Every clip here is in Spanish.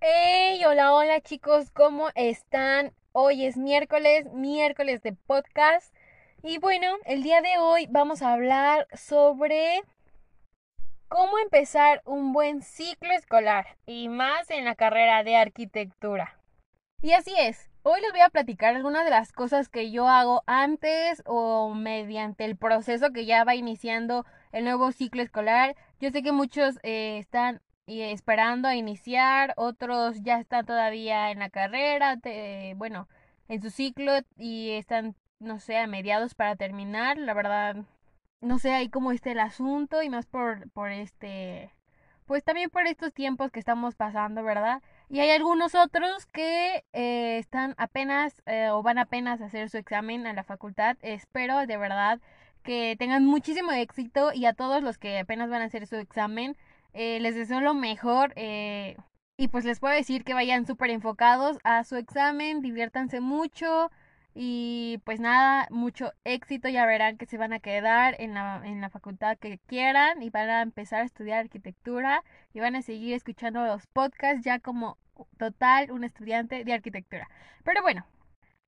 Hey, hola, hola chicos, ¿cómo están? Hoy es miércoles, miércoles de podcast. Y bueno, el día de hoy vamos a hablar sobre cómo empezar un buen ciclo escolar y más en la carrera de arquitectura. Y así es, hoy les voy a platicar algunas de las cosas que yo hago antes o mediante el proceso que ya va iniciando el nuevo ciclo escolar. Yo sé que muchos eh, están y esperando a iniciar, otros ya están todavía en la carrera, bueno, en su ciclo y están, no sé, a mediados para terminar, la verdad, no sé ahí cómo esté el asunto y más por, por este, pues también por estos tiempos que estamos pasando, ¿verdad? Y hay algunos otros que eh, están apenas eh, o van apenas a hacer su examen a la facultad. Espero de verdad que tengan muchísimo éxito y a todos los que apenas van a hacer su examen, eh, les deseo lo mejor eh, y pues les puedo decir que vayan súper enfocados a su examen, diviértanse mucho y pues nada, mucho éxito, ya verán que se van a quedar en la, en la facultad que quieran y van a empezar a estudiar arquitectura y van a seguir escuchando los podcasts ya como total un estudiante de arquitectura. Pero bueno,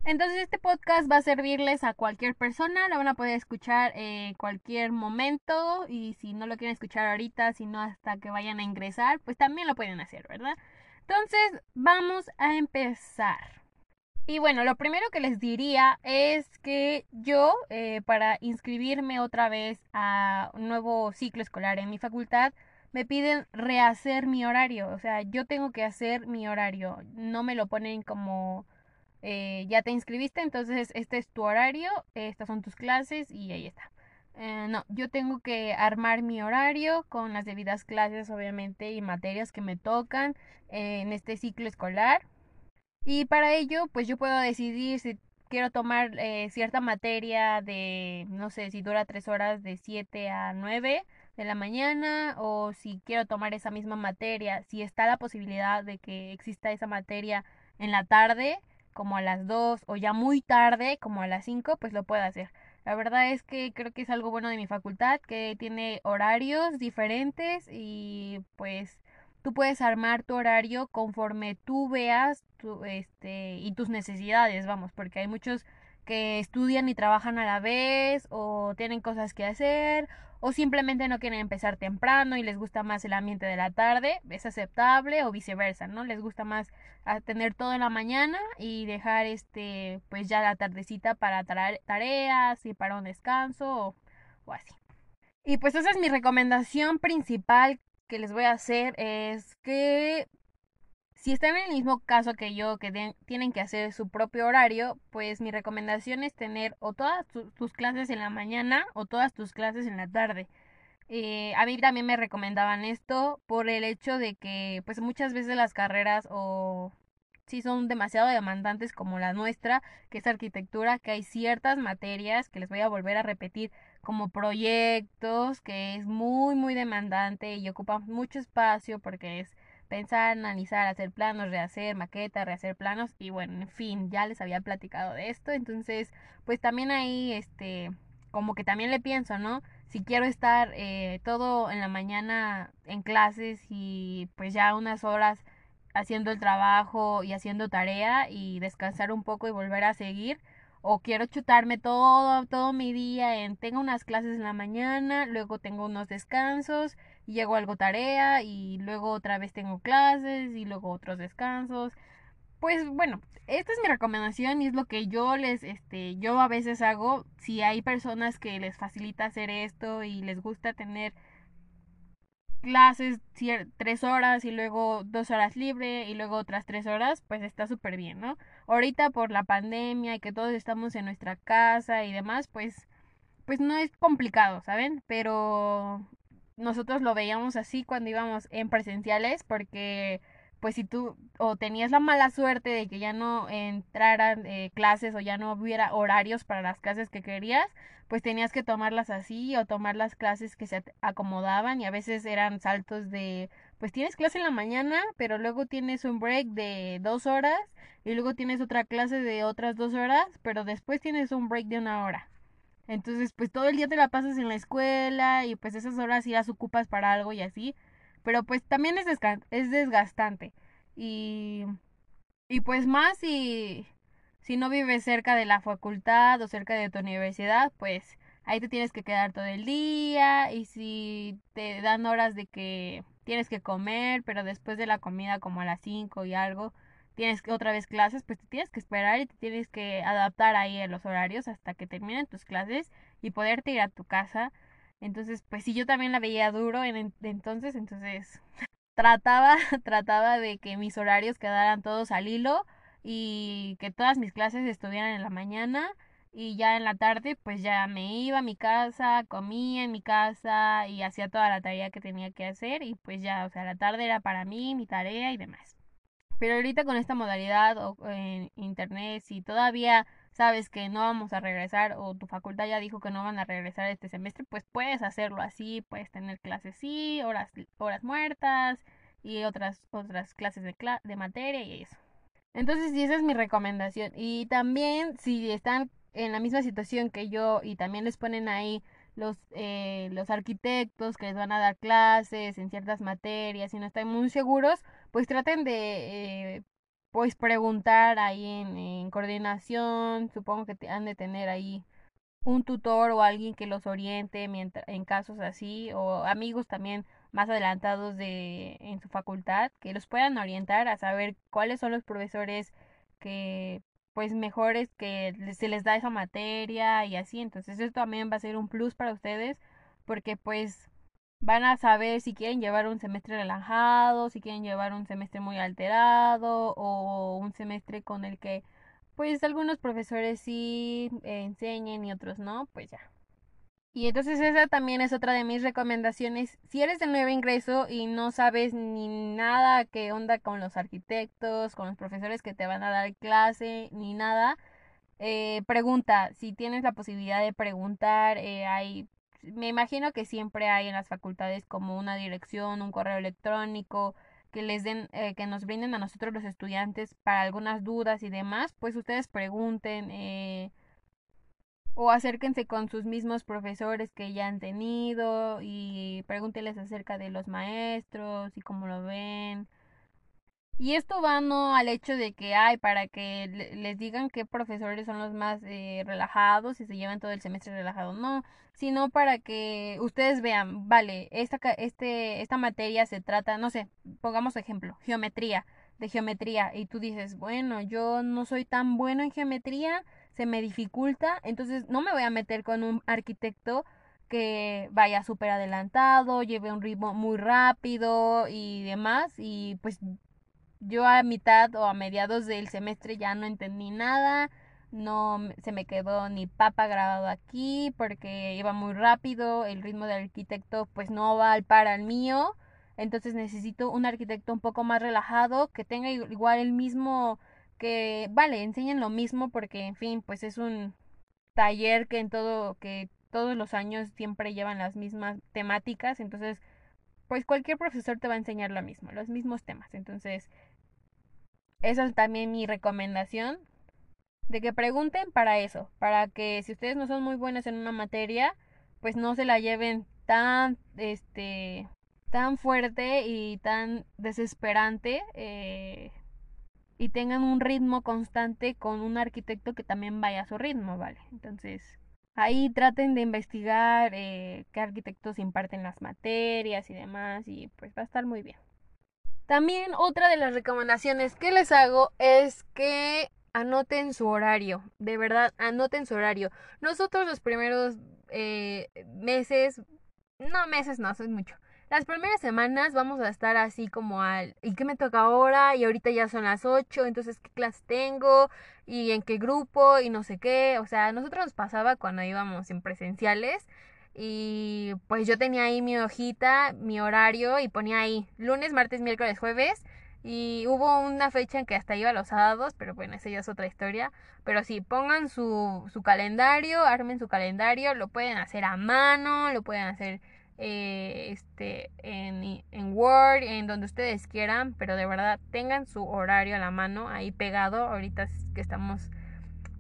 entonces este podcast va a servirles a cualquier persona, lo van a poder escuchar en cualquier momento y si no lo quieren escuchar ahorita, sino hasta que vayan a ingresar, pues también lo pueden hacer, ¿verdad? Entonces vamos a empezar. Y bueno, lo primero que les diría es que yo, eh, para inscribirme otra vez a un nuevo ciclo escolar en mi facultad, me piden rehacer mi horario. O sea, yo tengo que hacer mi horario. No me lo ponen como eh, ya te inscribiste, entonces este es tu horario, estas son tus clases y ahí está. Eh, no, yo tengo que armar mi horario con las debidas clases, obviamente, y materias que me tocan en este ciclo escolar. Y para ello, pues yo puedo decidir si quiero tomar eh, cierta materia de, no sé, si dura tres horas de 7 a 9 de la mañana, o si quiero tomar esa misma materia, si está la posibilidad de que exista esa materia en la tarde, como a las 2 o ya muy tarde, como a las 5, pues lo puedo hacer. La verdad es que creo que es algo bueno de mi facultad, que tiene horarios diferentes y pues tú puedes armar tu horario conforme tú veas tu, este, y tus necesidades, vamos, porque hay muchos que estudian y trabajan a la vez o tienen cosas que hacer o simplemente no quieren empezar temprano y les gusta más el ambiente de la tarde, es aceptable o viceversa, ¿no? Les gusta más tener todo en la mañana y dejar este pues ya la tardecita para tareas y para un descanso o, o así. Y pues esa es mi recomendación principal que les voy a hacer es que si están en el mismo caso que yo, que tienen que hacer su propio horario, pues mi recomendación es tener o todas tus clases en la mañana o todas tus clases en la tarde. Eh, a mí también me recomendaban esto por el hecho de que pues muchas veces las carreras o si son demasiado demandantes como la nuestra, que es arquitectura, que hay ciertas materias que les voy a volver a repetir como proyectos, que es muy muy demandante y ocupa mucho espacio porque es pensar, analizar, hacer planos, rehacer maquetas, rehacer planos y bueno, en fin, ya les había platicado de esto, entonces pues también ahí este como que también le pienso, ¿no? Si quiero estar eh, todo en la mañana en clases y pues ya unas horas haciendo el trabajo y haciendo tarea y descansar un poco y volver a seguir, o quiero chutarme todo, todo mi día en tengo unas clases en la mañana, luego tengo unos descansos llego algo tarea y luego otra vez tengo clases y luego otros descansos. Pues bueno, esta es mi recomendación y es lo que yo les, este, yo a veces hago. Si hay personas que les facilita hacer esto y les gusta tener clases tres horas y luego dos horas libre y luego otras tres horas, pues está súper bien, ¿no? Ahorita por la pandemia y que todos estamos en nuestra casa y demás, pues, pues no es complicado, ¿saben? Pero nosotros lo veíamos así cuando íbamos en presenciales porque pues si tú o tenías la mala suerte de que ya no entraran eh, clases o ya no hubiera horarios para las clases que querías, pues tenías que tomarlas así o tomar las clases que se acomodaban y a veces eran saltos de, pues tienes clase en la mañana, pero luego tienes un break de dos horas y luego tienes otra clase de otras dos horas, pero después tienes un break de una hora. Entonces, pues todo el día te la pasas en la escuela y pues esas horas sí las ocupas para algo y así. Pero pues también es, es desgastante. Y, y pues más si, si no vives cerca de la facultad o cerca de tu universidad, pues ahí te tienes que quedar todo el día. Y si te dan horas de que tienes que comer, pero después de la comida como a las 5 y algo, tienes otra vez clases, pues te tienes que esperar y te tienes que adaptar ahí a los horarios hasta que terminen tus clases y poderte ir a tu casa. Entonces, pues sí, yo también la veía duro en, entonces, entonces trataba, trataba de que mis horarios quedaran todos al hilo y que todas mis clases estuvieran en la mañana y ya en la tarde pues ya me iba a mi casa, comía en mi casa y hacía toda la tarea que tenía que hacer y pues ya, o sea, la tarde era para mí, mi tarea y demás. Pero ahorita con esta modalidad o en internet, si todavía sabes que no vamos a regresar o tu facultad ya dijo que no van a regresar este semestre, pues puedes hacerlo así, puedes tener clases sí, horas, horas muertas y otras, otras clases de, de materia y eso. Entonces, sí, esa es mi recomendación. Y también, si están en la misma situación que yo y también les ponen ahí los, eh, los arquitectos que les van a dar clases en ciertas materias y no están muy seguros, pues traten de eh, pues preguntar ahí en, coordinación, supongo que te han de tener ahí un tutor o alguien que los oriente mientras, en casos así o amigos también más adelantados de en su facultad que los puedan orientar a saber cuáles son los profesores que pues mejores que se les da esa materia y así. Entonces eso también va a ser un plus para ustedes porque pues van a saber si quieren llevar un semestre relajado, si quieren llevar un semestre muy alterado o un semestre con el que pues algunos profesores sí enseñen y otros no, pues ya. Y entonces esa también es otra de mis recomendaciones. Si eres de nuevo ingreso y no sabes ni nada qué onda con los arquitectos, con los profesores que te van a dar clase, ni nada, eh, pregunta. Si tienes la posibilidad de preguntar, eh, hay, me imagino que siempre hay en las facultades como una dirección, un correo electrónico, que les den, eh, que nos brinden a nosotros los estudiantes para algunas dudas y demás, pues ustedes pregunten. Eh, o acérquense con sus mismos profesores que ya han tenido y pregúnteles acerca de los maestros y cómo lo ven. Y esto va no al hecho de que hay para que les digan qué profesores son los más eh, relajados y se llevan todo el semestre relajado, no, sino para que ustedes vean, vale, esta, este, esta materia se trata, no sé, pongamos ejemplo, geometría, de geometría, y tú dices, bueno, yo no soy tan bueno en geometría, se me dificulta, entonces no me voy a meter con un arquitecto que vaya súper adelantado, lleve un ritmo muy rápido y demás, y pues yo a mitad o a mediados del semestre ya no entendí nada, no se me quedó ni papa grabado aquí porque iba muy rápido, el ritmo del arquitecto pues no va al par al mío, entonces necesito un arquitecto un poco más relajado, que tenga igual el mismo que vale, enseñen lo mismo porque en fin, pues es un taller que en todo que todos los años siempre llevan las mismas temáticas, entonces pues cualquier profesor te va a enseñar lo mismo, los mismos temas. Entonces, esa es también mi recomendación de que pregunten para eso, para que si ustedes no son muy buenos en una materia, pues no se la lleven tan este tan fuerte y tan desesperante eh, y tengan un ritmo constante con un arquitecto que también vaya a su ritmo, ¿vale? Entonces, ahí traten de investigar eh, qué arquitectos imparten las materias y demás y pues va a estar muy bien. También otra de las recomendaciones que les hago es que anoten su horario, de verdad, anoten su horario. Nosotros los primeros eh, meses, no meses, no, eso es mucho las primeras semanas vamos a estar así como al, ¿y qué me toca ahora? Y ahorita ya son las 8, entonces ¿qué clase tengo? ¿Y en qué grupo? Y no sé qué. O sea, nosotros nos pasaba cuando íbamos en presenciales y pues yo tenía ahí mi hojita, mi horario y ponía ahí lunes, martes, miércoles, jueves y hubo una fecha en que hasta iba los sábados, pero bueno, esa ya es otra historia. Pero sí, pongan su, su calendario, armen su calendario, lo pueden hacer a mano, lo pueden hacer eh, este, en, en Word, en donde ustedes quieran, pero de verdad tengan su horario a la mano ahí pegado. Ahorita que estamos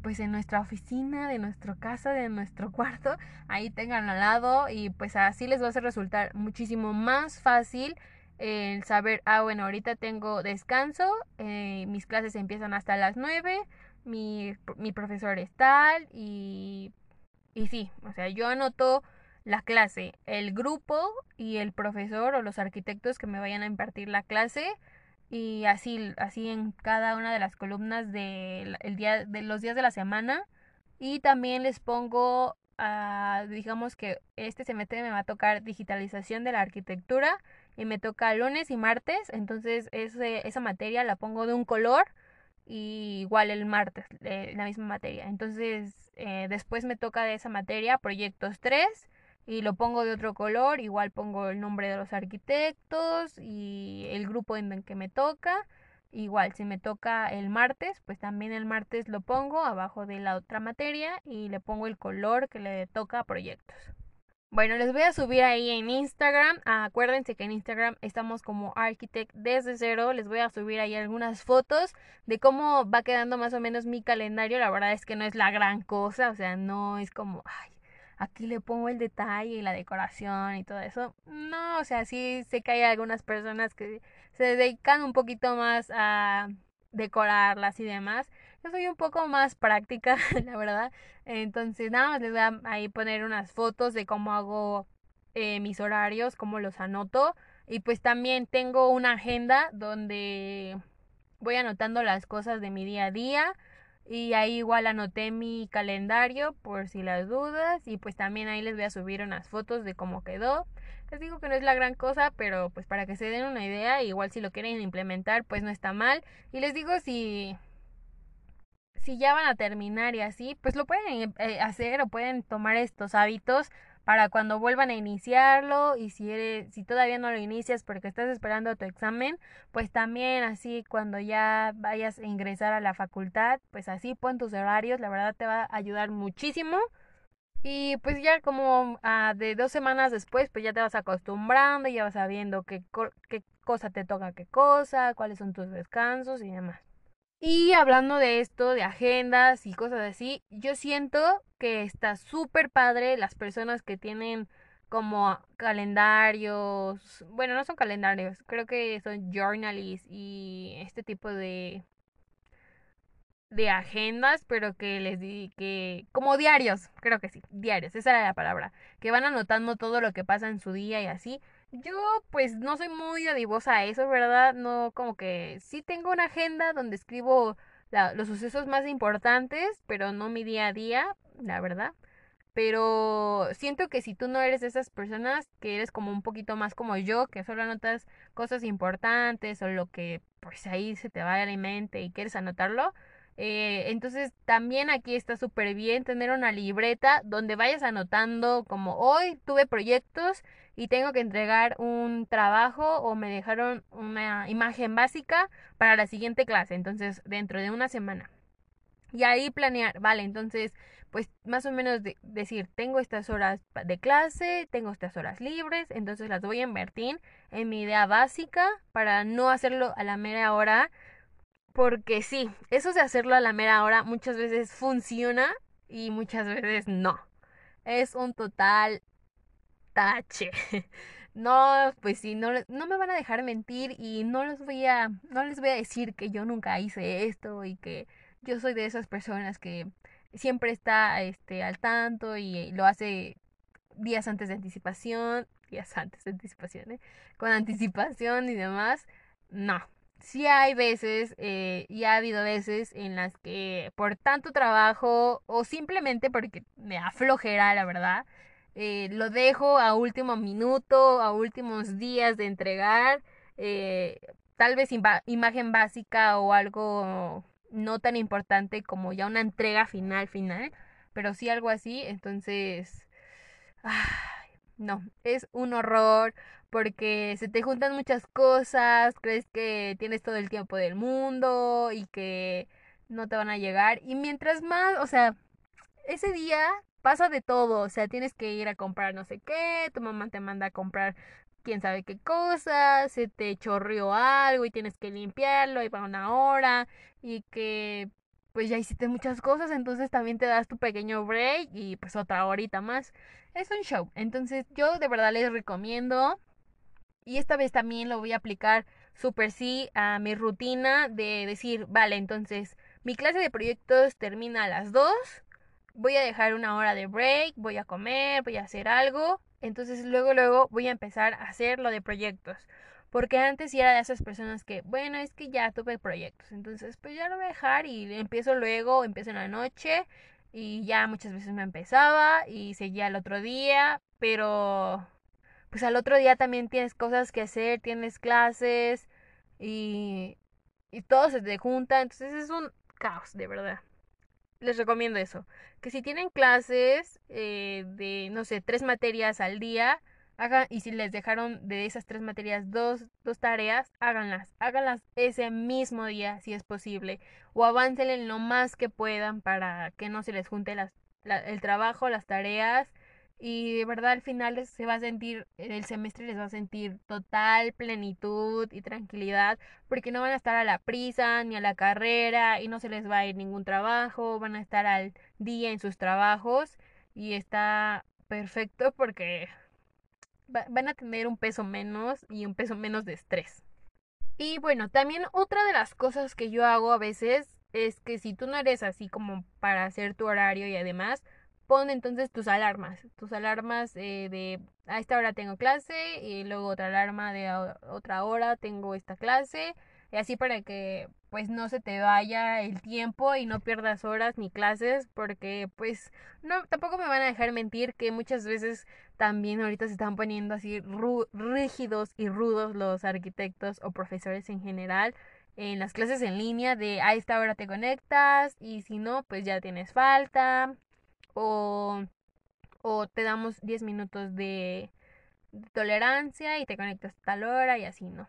pues en nuestra oficina, de nuestra casa, de nuestro cuarto, ahí tengan al lado y pues así les va a resultar muchísimo más fácil el saber, ah, bueno, ahorita tengo descanso, eh, mis clases empiezan hasta las 9, mi, mi profesor es tal y, y sí, o sea, yo anoto la clase, el grupo y el profesor o los arquitectos que me vayan a impartir la clase y así, así en cada una de las columnas de, el día, de los días de la semana y también les pongo, uh, digamos que este semestre me va a tocar digitalización de la arquitectura y me toca lunes y martes, entonces ese, esa materia la pongo de un color y igual el martes, eh, la misma materia. Entonces eh, después me toca de esa materia proyectos 3 y lo pongo de otro color, igual pongo el nombre de los arquitectos y el grupo en el que me toca. Igual, si me toca el martes, pues también el martes lo pongo abajo de la otra materia y le pongo el color que le toca a proyectos. Bueno, les voy a subir ahí en Instagram. acuérdense que en Instagram estamos como Architect desde cero. Les voy a subir ahí algunas fotos de cómo va quedando más o menos mi calendario. La verdad es que no es la gran cosa. O sea, no es como, ay, aquí le pongo el detalle y la decoración y todo eso. No, o sea, sí sé que hay algunas personas que se dedican un poquito más a decorarlas y demás. Yo soy un poco más práctica, la verdad. Entonces, nada más les voy a poner unas fotos de cómo hago eh, mis horarios, cómo los anoto. Y pues también tengo una agenda donde voy anotando las cosas de mi día a día. Y ahí igual anoté mi calendario por si las dudas. Y pues también ahí les voy a subir unas fotos de cómo quedó. Les digo que no es la gran cosa, pero pues para que se den una idea, igual si lo quieren implementar, pues no está mal. Y les digo si si ya van a terminar y así, pues lo pueden eh, hacer o pueden tomar estos hábitos para cuando vuelvan a iniciarlo y si eres si todavía no lo inicias porque estás esperando tu examen, pues también así cuando ya vayas a ingresar a la facultad, pues así pon tus horarios, la verdad te va a ayudar muchísimo. Y pues ya como ah, de dos semanas después, pues ya te vas acostumbrando, ya vas sabiendo qué, qué cosa te toca qué cosa, cuáles son tus descansos y demás. Y hablando de esto, de agendas y cosas así, yo siento que está súper padre las personas que tienen como calendarios, bueno, no son calendarios, creo que son journalists y este tipo de de agendas, pero que les di que como diarios, creo que sí, diarios, esa era la palabra, que van anotando todo lo que pasa en su día y así. Yo pues no soy muy adivosa a eso, ¿verdad? No como que sí tengo una agenda donde escribo los sucesos más importantes, pero no mi día a día, la verdad. Pero siento que si tú no eres de esas personas, que eres como un poquito más como yo, que solo anotas cosas importantes o lo que pues ahí se te va a la mente y quieres anotarlo, eh, entonces también aquí está súper bien tener una libreta donde vayas anotando como hoy tuve proyectos y tengo que entregar un trabajo o me dejaron una imagen básica para la siguiente clase, entonces dentro de una semana. Y ahí planear, vale, entonces pues más o menos decir, tengo estas horas de clase, tengo estas horas libres, entonces las voy a invertir en mi idea básica para no hacerlo a la mera hora porque sí, eso de hacerlo a la mera hora muchas veces funciona y muchas veces no. Es un total tache. No, pues sí, no, no me van a dejar mentir y no les voy a, no les voy a decir que yo nunca hice esto y que yo soy de esas personas que siempre está este, al tanto y lo hace días antes de anticipación, días antes de anticipación, ¿eh? con anticipación y demás. No, sí hay veces eh, y ha habido veces en las que por tanto trabajo o simplemente porque me aflojera, la verdad, eh, lo dejo a último minuto, a últimos días de entregar, eh, tal vez imagen básica o algo no tan importante como ya una entrega final, final, pero sí algo así, entonces Ay, no, es un horror porque se te juntan muchas cosas, crees que tienes todo el tiempo del mundo y que no te van a llegar. Y mientras más, o sea, ese día pasa de todo, o sea, tienes que ir a comprar no sé qué, tu mamá te manda a comprar quién sabe qué cosa, se te chorrió algo y tienes que limpiarlo y va una hora y que pues ya hiciste muchas cosas, entonces también te das tu pequeño break y pues otra horita más. Es un show, entonces yo de verdad les recomiendo y esta vez también lo voy a aplicar súper sí a mi rutina de decir, vale, entonces mi clase de proyectos termina a las 2, voy a dejar una hora de break, voy a comer, voy a hacer algo, entonces luego luego voy a empezar a hacer lo de proyectos. Porque antes sí era de esas personas que, bueno, es que ya tuve proyectos, entonces pues ya lo voy a dejar y empiezo luego, empiezo en la noche y ya muchas veces me empezaba y seguía el otro día, pero pues al otro día también tienes cosas que hacer, tienes clases y, y todo se te junta, entonces es un caos, de verdad. Les recomiendo eso, que si tienen clases eh, de, no sé, tres materias al día, hagan, y si les dejaron de esas tres materias dos, dos tareas, háganlas, háganlas ese mismo día si es posible, o avancen en lo más que puedan para que no se les junte las, el trabajo, las tareas y de verdad al final se va a sentir, el semestre les va a sentir total plenitud y tranquilidad porque no van a estar a la prisa ni a la carrera y no se les va a ir ningún trabajo, van a estar al día en sus trabajos y está perfecto porque van a tener un peso menos y un peso menos de estrés. Y bueno, también otra de las cosas que yo hago a veces es que si tú no eres así como para hacer tu horario y además, pon entonces tus alarmas, tus alarmas eh, de a esta hora tengo clase y luego otra alarma de otra hora tengo esta clase y así para que pues no se te vaya el tiempo y no pierdas horas ni clases porque pues no tampoco me van a dejar mentir que muchas veces también ahorita se están poniendo así rígidos y rudos los arquitectos o profesores en general en las clases en línea de a esta hora te conectas y si no pues ya tienes falta o, o te damos 10 minutos de, tolerancia y te conectas a tal hora y así, ¿no?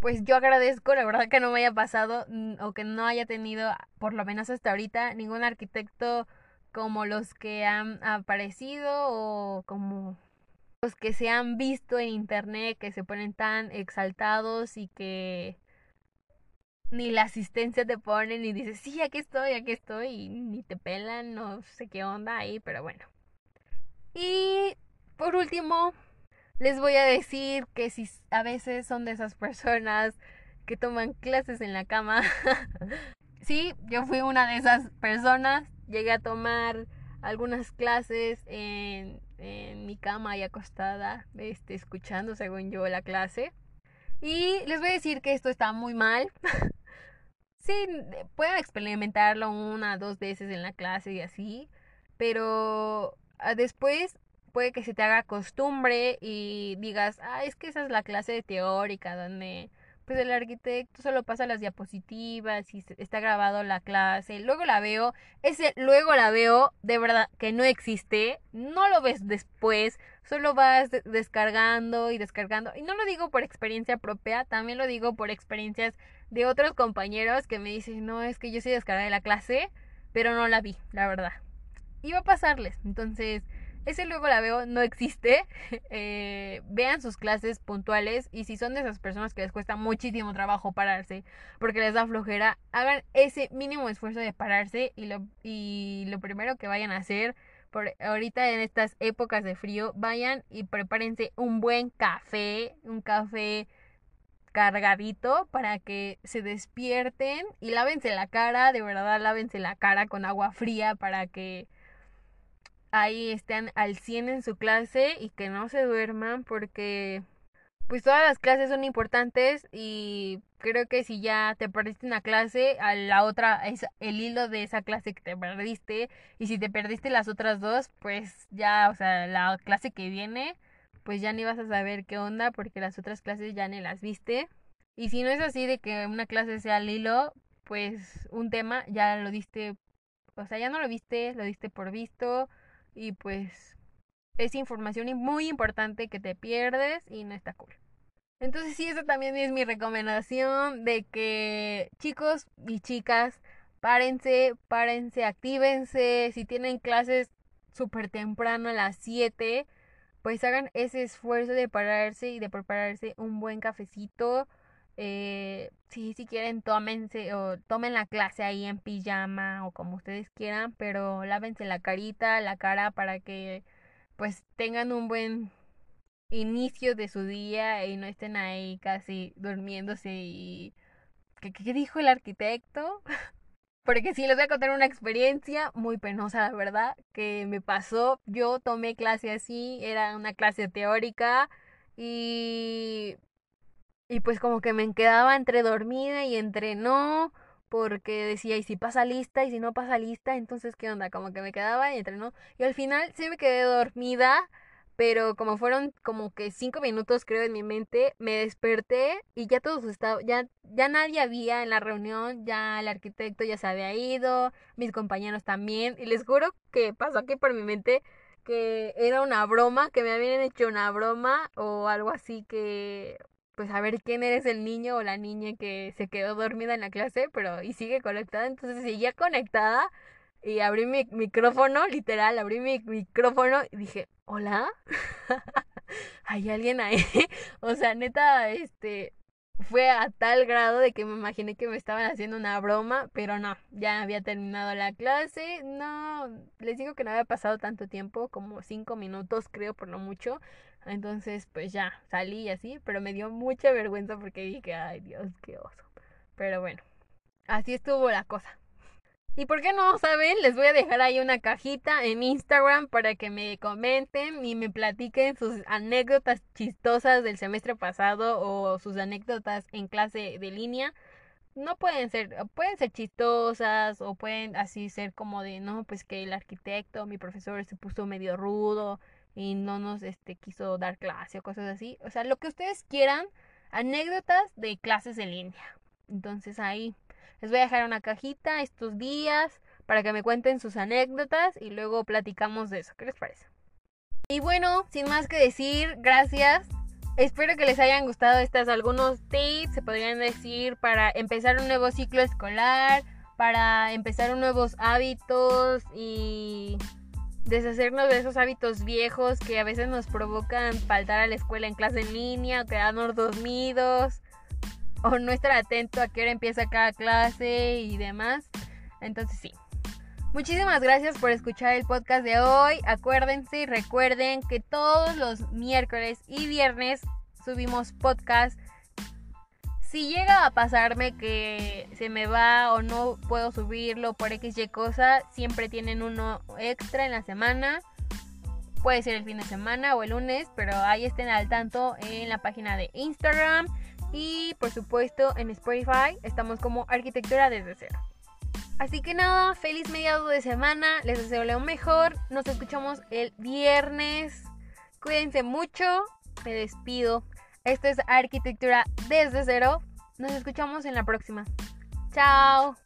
Pues yo agradezco, la verdad que no me haya pasado o que no haya tenido, por lo menos hasta ahorita, ningún arquitecto como los que han aparecido o como los que se han visto en internet que se ponen tan exaltados y que ni la asistencia te pone, ni dices, sí, aquí estoy, aquí estoy, y ni te pelan, no sé qué onda ahí, pero bueno. Y por último, les voy a decir que si a veces son de esas personas que toman clases en la cama, sí, yo fui una de esas personas, llegué a tomar algunas clases en, en mi cama y acostada, este, escuchando según yo la clase. Y les voy a decir que esto está muy mal. sí, pueden experimentarlo una, dos veces en la clase y así, pero ah, después puede que se te haga costumbre y digas, ah, es que esa es la clase teórica donde pues el arquitecto solo pasa las diapositivas y está grabado la clase, luego la veo, ese luego la veo, de verdad que no existe, no lo ves después, solo vas descargando y descargando, y no lo digo por experiencia propia, también lo digo por experiencias de otros compañeros que me dicen, no, es que yo sí descargué la clase, pero no la vi, la verdad. Iba a pasarles, entonces ese luego la veo, no existe. Eh, vean sus clases puntuales y si son de esas personas que les cuesta muchísimo trabajo pararse porque les da flojera, hagan ese mínimo esfuerzo de pararse y lo, y lo primero que vayan a hacer por ahorita en estas épocas de frío, vayan y prepárense un buen café, un café cargadito para que se despierten y lávense la cara, de verdad lávense la cara con agua fría para que ahí estén al 100 en su clase y que no se duerman porque pues todas las clases son importantes y creo que si ya te perdiste una clase, a la otra es el hilo de esa clase que te perdiste y si te perdiste las otras dos, pues ya, o sea, la clase que viene, pues ya ni vas a saber qué onda porque las otras clases ya ni las viste. Y si no es así de que una clase sea el hilo, pues un tema ya lo diste, o sea, ya no lo viste, lo diste por visto y pues es información muy importante que te pierdes y no está cool. Entonces sí, esa también es mi recomendación de que chicos y chicas, párense, párense, actívense. Si tienen clases súper temprano a las 7, pues hagan ese esfuerzo de pararse y de prepararse un buen cafecito. Eh, si quieren, tómense o tomen la clase ahí en pijama o como ustedes quieran, pero lávense la carita, la cara para que pues tengan un buen inicio de su día y no estén ahí casi durmiéndose y... ¿Qué, qué dijo el arquitecto? Porque sí, les voy a contar una experiencia muy penosa, la verdad, que me pasó. Yo tomé clase así, era una clase teórica y... Y pues como que me quedaba entre dormida y entre no, porque decía, y si pasa lista, y si no pasa lista, entonces ¿qué onda? Como que me quedaba y entre no. Y al final sí me quedé dormida pero como fueron como que cinco minutos creo en mi mente, me desperté y ya todos estaban, ya, ya nadie había en la reunión, ya el arquitecto ya se había ido, mis compañeros también, y les juro que pasó aquí por mi mente que era una broma, que me habían hecho una broma o algo así que pues a ver quién eres el niño o la niña que se quedó dormida en la clase, pero y sigue conectada, entonces seguía conectada y abrí mi micrófono, literal, abrí mi micrófono y dije, ¿hola? ¿Hay alguien ahí? o sea, neta, este, fue a tal grado de que me imaginé que me estaban haciendo una broma, pero no, ya había terminado la clase, no, les digo que no había pasado tanto tiempo, como cinco minutos creo por lo mucho, entonces pues ya salí así, pero me dio mucha vergüenza porque dije, ay Dios, qué oso, pero bueno, así estuvo la cosa. Y por qué no saben, les voy a dejar ahí una cajita en Instagram para que me comenten y me platiquen sus anécdotas chistosas del semestre pasado o sus anécdotas en clase de línea. No pueden ser, pueden ser chistosas o pueden así ser como de, no, pues que el arquitecto, mi profesor se puso medio rudo y no nos este quiso dar clase o cosas así. O sea, lo que ustedes quieran, anécdotas de clases en línea. Entonces ahí les voy a dejar una cajita estos días para que me cuenten sus anécdotas y luego platicamos de eso. ¿Qué les parece? Y bueno, sin más que decir, gracias. Espero que les hayan gustado estos algunos tips, se podrían decir, para empezar un nuevo ciclo escolar, para empezar nuevos hábitos y deshacernos de esos hábitos viejos que a veces nos provocan faltar a la escuela en clase en línea, quedarnos dormidos o no estar atento a qué hora empieza cada clase y demás. Entonces sí. Muchísimas gracias por escuchar el podcast de hoy. Acuérdense y recuerden que todos los miércoles y viernes subimos podcast. Si llega a pasarme que se me va o no puedo subirlo por XY cosa, siempre tienen uno extra en la semana. Puede ser el fin de semana o el lunes, pero ahí estén al tanto en la página de Instagram y por supuesto en Spotify estamos como Arquitectura desde cero. Así que nada, feliz mediado de semana, les deseo lo mejor, nos escuchamos el viernes, cuídense mucho, me despido. Esto es Arquitectura desde cero, nos escuchamos en la próxima. Chao.